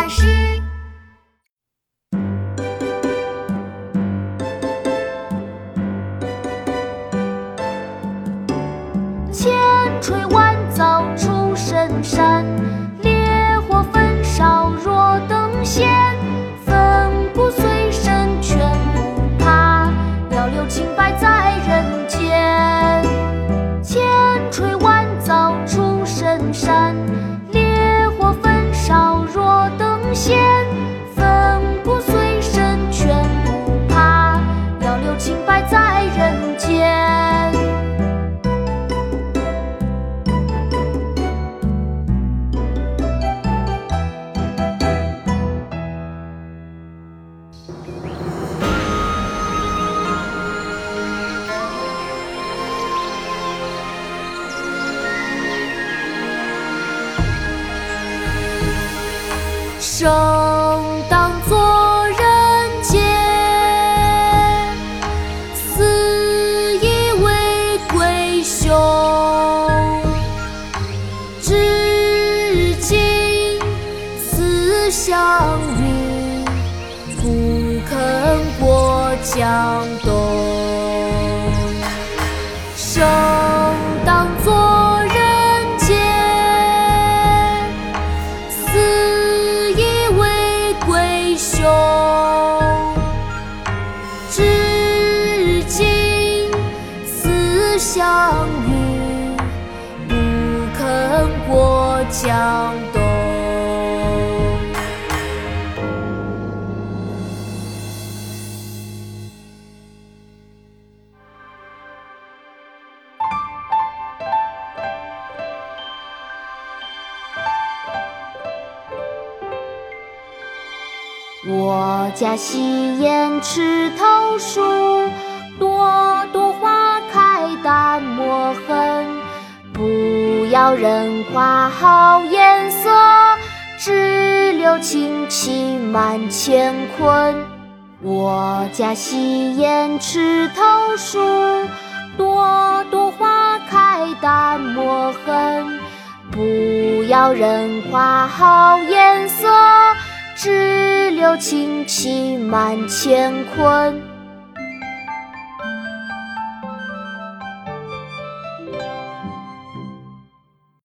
但是。生当作人杰，死亦为鬼雄。至今思项羽，不肯过江东。相遇，不肯过江东。我家西檐赤头树，不要人夸好颜色，只留清气满乾坤。我家西檐赤头树，朵朵花开淡墨痕。不要人夸好颜色，只留清气满乾坤。